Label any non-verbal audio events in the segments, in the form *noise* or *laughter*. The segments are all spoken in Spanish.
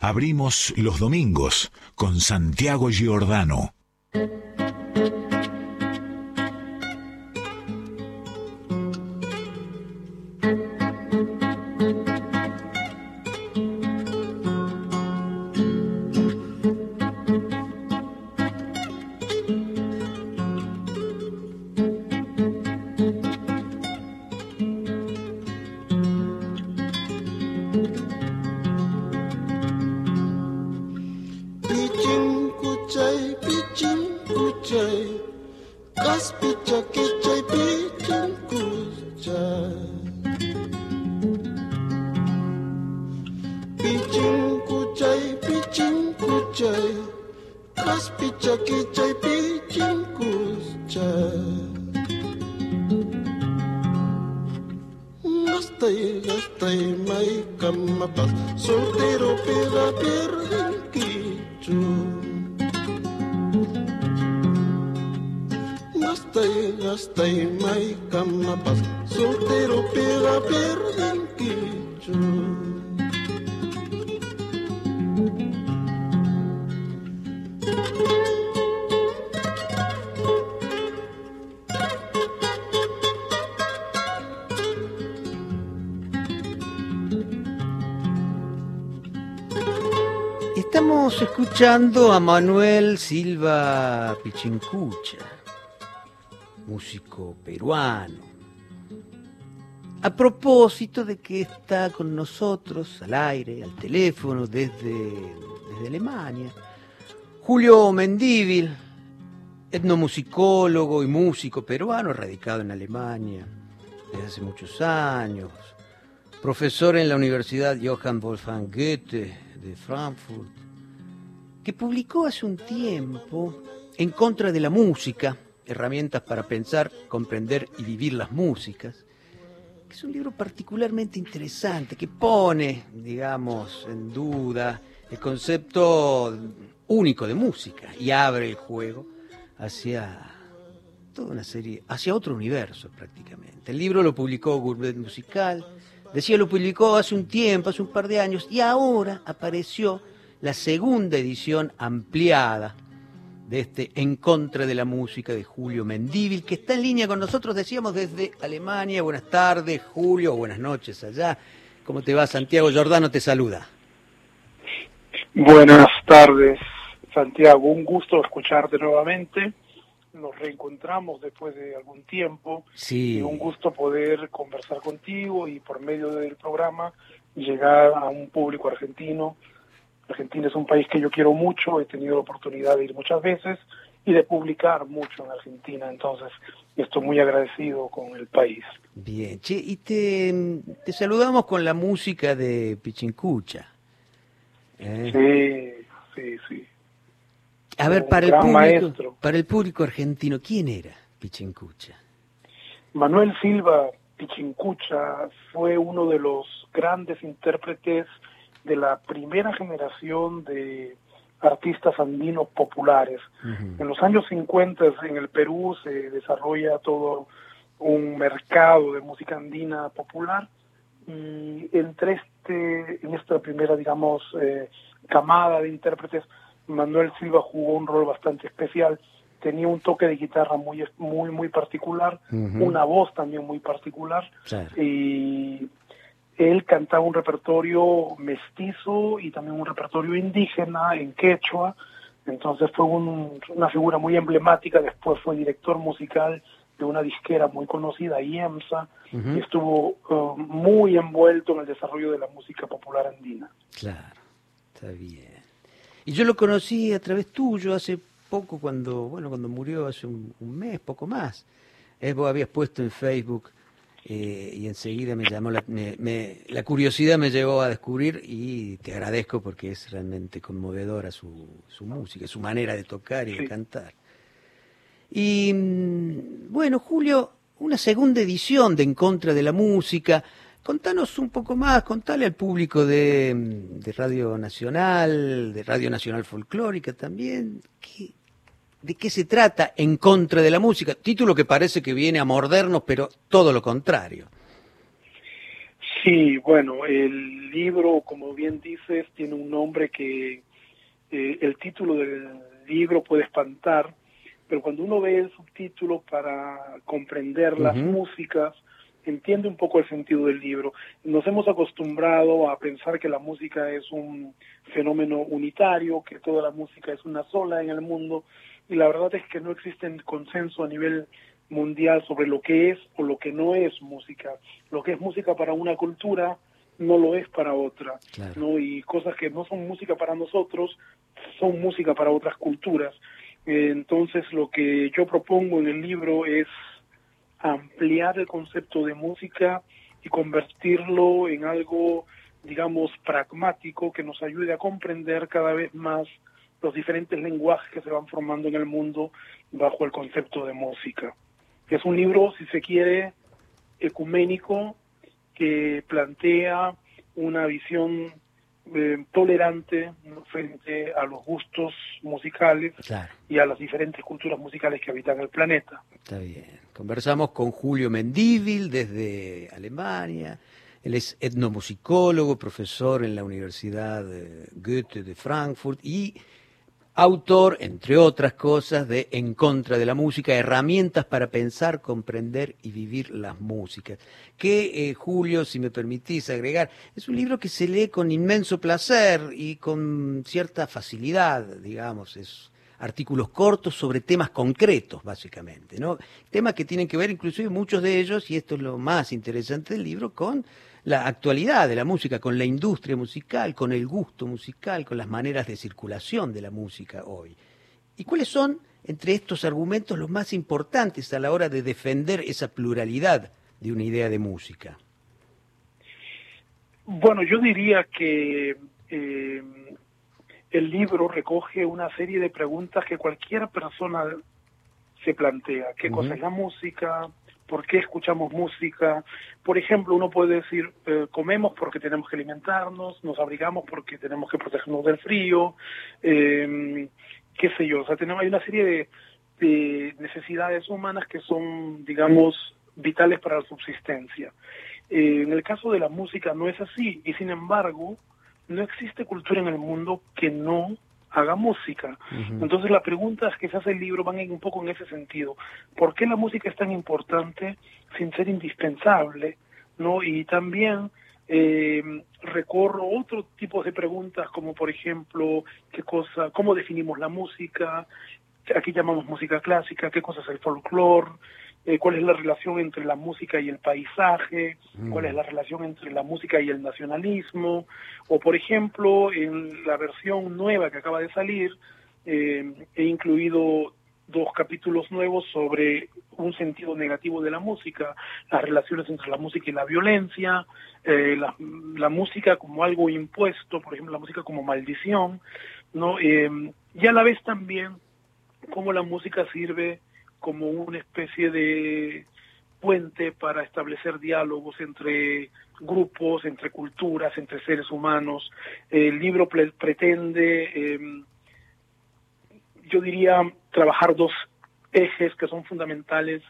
Abrimos los domingos con Santiago Giordano. Chucky, Chucky. Escuchando a Manuel Silva Pichincucha, músico peruano. A propósito de que está con nosotros al aire, al teléfono, desde, desde Alemania, Julio Mendívil, etnomusicólogo y músico peruano, radicado en Alemania desde hace muchos años, profesor en la Universidad Johann Wolfgang Goethe de Frankfurt, que publicó hace un tiempo En contra de la música, herramientas para pensar, comprender y vivir las músicas, que es un libro particularmente interesante, que pone, digamos, en duda el concepto único de música y abre el juego hacia toda una serie, hacia otro universo prácticamente. El libro lo publicó Gourmet Musical, decía lo publicó hace un tiempo, hace un par de años, y ahora apareció la segunda edición ampliada de este En contra de la música de Julio Mendívil, que está en línea con nosotros, decíamos desde Alemania. Buenas tardes, Julio, buenas noches allá. ¿Cómo te va? Santiago Giordano te saluda. Buenas tardes, Santiago. Un gusto escucharte nuevamente. Nos reencontramos después de algún tiempo. Sí. Y un gusto poder conversar contigo y por medio del programa llegar a un público argentino Argentina es un país que yo quiero mucho, he tenido la oportunidad de ir muchas veces y de publicar mucho en Argentina, entonces estoy muy agradecido con el país. Bien, che, y te, saludamos con la música de Pichincucha. ¿eh? Sí, sí, sí. A ver, para el, público, para el público argentino, ¿quién era Pichincucha? Manuel Silva Pichincucha fue uno de los grandes intérpretes de la primera generación de artistas andinos populares. En los años 50 en el Perú se desarrolla todo un mercado de música andina popular y entre este en esta primera digamos eh, camada de intérpretes Manuel Silva jugó un rol bastante especial. Tenía un toque de guitarra muy muy muy particular una voz también muy particular y él cantaba un repertorio mestizo y también un repertorio indígena en quechua, entonces fue una figura muy emblemática, después fue director musical de una disquera muy conocida, IEMSA, y estuvo uh, muy envuelto en el desarrollo de la música popular andina. Claro, está bien. Y yo lo conocí a través tuyo hace poco, cuando, bueno, cuando murió hace un, mes, poco más. Es, vos habías puesto en Facebook eh, y enseguida me llamó la, la curiosidad me llevó a descubrir y te agradezco porque es realmente conmovedora su, su música, su manera de tocar y de cantar. Y mm, bueno, Julio, una segunda edición de En Contra de la Música. Contanos un poco más, contale al público de, mm, de Radio Nacional, de Radio Nacional Folclórica también, ¿qué, de qué se trata En contra de la música, título que parece que viene a mordernos, pero todo lo contrario. Sí, bueno, el libro, como bien dices, tiene un nombre que eh, el título del libro puede espantar, pero cuando uno ve el subtítulo para comprender las músicas, entiende un poco el sentido del libro. Nos hemos acostumbrado a pensar que la música es un fenómeno unitario, que toda la música es una sola en el mundo, y la verdad es que no existe consenso a nivel mundial sobre lo que es o lo que no es música. Lo que es música para una cultura no lo es para otra, ¿no? Y cosas que no son música para nosotros son música para otras culturas. Eh, entonces, lo que yo propongo en el libro es ampliar el concepto de música y convertirlo en algo, digamos, pragmático que nos ayude a comprender cada vez más los diferentes lenguajes que se van formando en el mundo bajo el concepto de música. Es un libro, si se quiere, ecuménico que plantea una visión eh, tolerante frente a los gustos musicales y a las diferentes culturas musicales que habitan el planeta. Está bien. Conversamos con Julio Mendívil desde Alemania. Él es etnomusicólogo, profesor en la Universidad Goethe de Frankfurt y autor, entre otras cosas, de En contra de la música, herramientas para pensar, comprender y vivir las músicas. Que, eh, Julio, si me permitís agregar, es un libro que se lee con inmenso placer y con cierta facilidad, digamos, es artículos cortos sobre temas concretos, básicamente, ¿no? Temas que tienen que ver, inclusive muchos de ellos, y esto es lo más interesante del libro, con la actualidad de la música, con la industria musical, con el gusto musical, con las maneras de circulación de la música hoy. ¿Y cuáles son, entre estos argumentos, los más importantes a la hora de defender esa pluralidad de una idea de música? Bueno, yo diría que eh, el libro recoge una serie de preguntas que cualquier persona se plantea. ¿Qué cosa es la música? por qué escuchamos música. Por ejemplo, uno puede decir, eh, comemos porque tenemos que alimentarnos, nos abrigamos porque tenemos que protegernos del frío, eh, qué sé yo. O sea, tenemos, hay una serie de, necesidades humanas que son, digamos, vitales para la subsistencia. Eh, en el caso de la música no es así y sin embargo no existe cultura en el mundo que no haga música. Entonces la pregunta que se hace el libro van un poco en ese sentido. ¿Por qué la música es tan importante sin ser indispensable? ¿no? Y también eh, recorro otro tipo de preguntas como por ejemplo qué cosa, cómo definimos la música, aquí llamamos música clásica, qué cosa es el folclore, eh, cuál es la relación entre la música y el paisaje, cuál es mm. la relación entre la música y el nacionalismo, o por ejemplo, en la versión nueva que acaba de salir, eh, he incluido dos capítulos nuevos sobre un sentido negativo de la música, las relaciones entre la música y la violencia, eh, la, música como algo impuesto, por ejemplo, la música como maldición, ¿no? y a la vez también cómo la música sirve como una especie de puente para establecer diálogos entre grupos, entre culturas, entre seres humanos. El libro pretende, em, yo diría, trabajar dos ejes que son fundamentales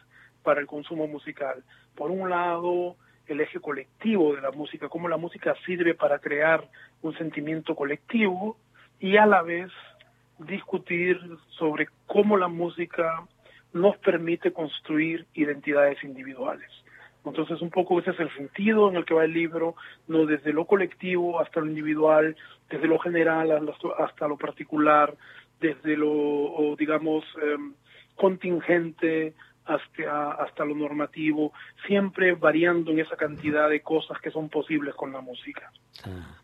para el consumo musical. Por un lado, el eje colectivo de la música, cómo la música sirve para crear un sentimiento colectivo y a la vez discutir sobre cómo la música nos permite construir identidades individuales. Entonces, un poco ese es el sentido en el que va el libro, no desde lo colectivo hasta lo individual, desde lo general hasta lo particular, desde lo, digamos, em, contingente hasta, hasta lo normativo, siempre variando en esa cantidad de cosas que son posibles con la música. Ah.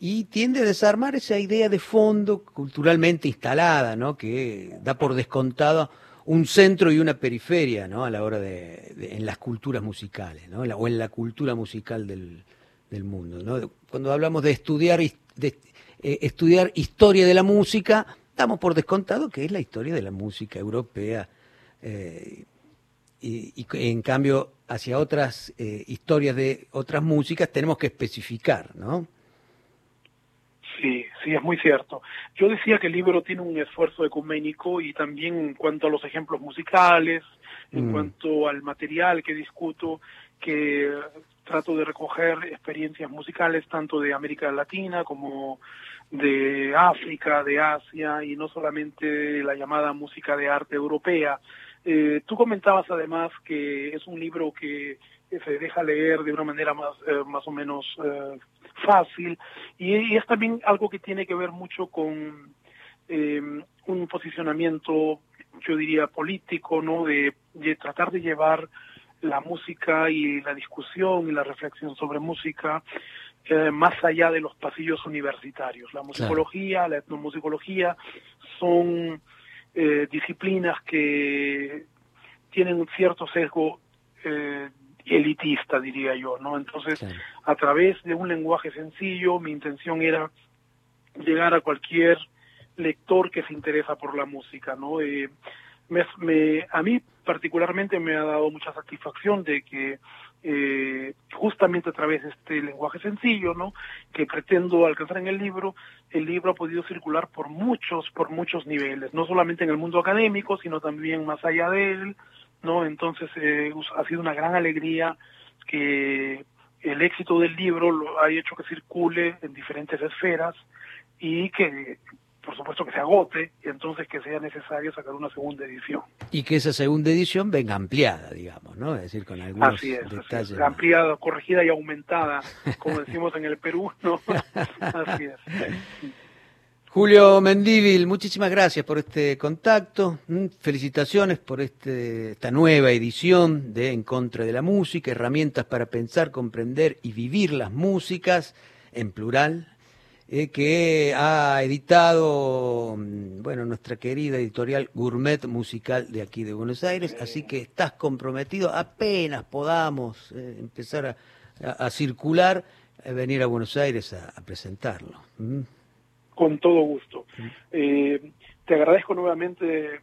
Y tiende a desarmar esa idea de fondo culturalmente instalada, ¿no? que da por descontado un centro y una periferia ¿no? a la hora de, en las culturas musicales ¿no? o en la cultura musical del, del mundo. ¿no? Cuando hablamos de estudiar, de, eh, estudiar historia de la música, damos por descontado que es la historia de la música europea. Eh, y, en cambio, hacia otras eh, historias de otras músicas tenemos que especificar, ¿no? Sí, sí, es muy cierto. Yo decía que el libro tiene un esfuerzo ecuménico y también en cuanto a los ejemplos musicales, en mm. cuanto al material que discuto, que trato de recoger experiencias musicales tanto de América Latina como de África, de Asia y no solamente la llamada música de arte europea. Eh, tú comentabas además que es un libro que se deja leer de una manera más, eh, más o menos eh, fácil y, es también algo que tiene que ver mucho con un posicionamiento, yo diría, político, ¿no? de tratar de llevar la música y la discusión y la reflexión sobre música más allá de los pasillos universitarios. La musicología, la etnomusicología son eh, disciplinas que tienen un cierto sesgo eh, elitista, diría yo, ¿no? Entonces, a través de un lenguaje sencillo, mi intención era llegar a cualquier lector que se interesa por la música, ¿no? Eh, me, a mí particularmente me ha dado mucha satisfacción de que eh, justamente a través de este lenguaje sencillo, ¿no? Que pretendo alcanzar en el libro, el libro ha podido circular por muchos, por muchos niveles, no solamente en el mundo académico, sino también más allá de él, ¿no? Entonces eh, ha sido una gran alegría que el éxito del libro lo ha hecho que circule en diferentes esferas y que por supuesto que se agote y entonces que sea necesario sacar una segunda edición. Y que esa segunda edición venga ampliada, digamos, ¿no? Es decir, con algunos así es, detalles. Ampliada, corregida y aumentada, *laughs* como decimos en el Perú, ¿no? *laughs* así es. Julio Mendívil, muchísimas gracias por este contacto. Mm, felicitaciones por este, esta nueva edición de En contra de la música, herramientas para pensar, comprender y vivir las músicas en plural eh, que ha editado, mm, bueno, nuestra querida editorial Gourmet Musical de aquí de Buenos Aires, así que estás comprometido, apenas podamos eh, empezar a, circular, a venir a Buenos Aires a, presentarlo. Con todo gusto. Eh, te agradezco nuevamente,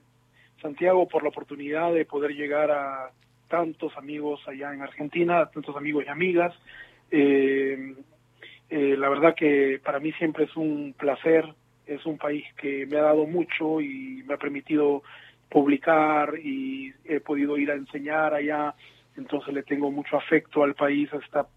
Santiago, por la oportunidad de poder llegar a tantos amigos allá en Argentina, tantos amigos y amigas. Eh, eh, la verdad que para mí siempre es un placer, es un país que me ha dado mucho y me ha permitido publicar y he podido ir a enseñar allá, entonces le tengo mucho afecto al país, está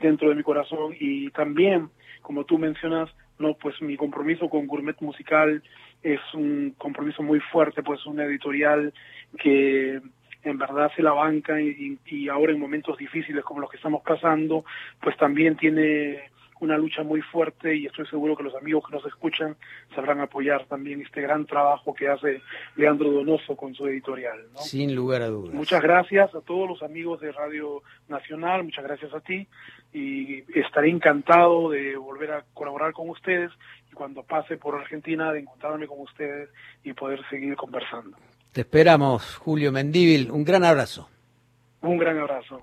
dentro de mi corazón y también, como tú mencionas, no, pues mi compromiso con Gourmet Musical es un compromiso muy fuerte, pues una editorial que en verdad se la banca y, y, ahora en momentos difíciles como los que estamos pasando, pues también tiene una lucha muy fuerte y estoy seguro que los amigos que nos escuchan sabrán apoyar también este gran trabajo que hace Leandro Donoso con su editorial. Sin lugar a dudas. Muchas gracias a todos los amigos de Radio Nacional, muchas gracias a ti y estaré encantado de volver a colaborar con ustedes y cuando pase por Argentina de encontrarme con ustedes y poder seguir conversando. Te esperamos, Julio Mendíbil. Un gran abrazo. Un gran abrazo.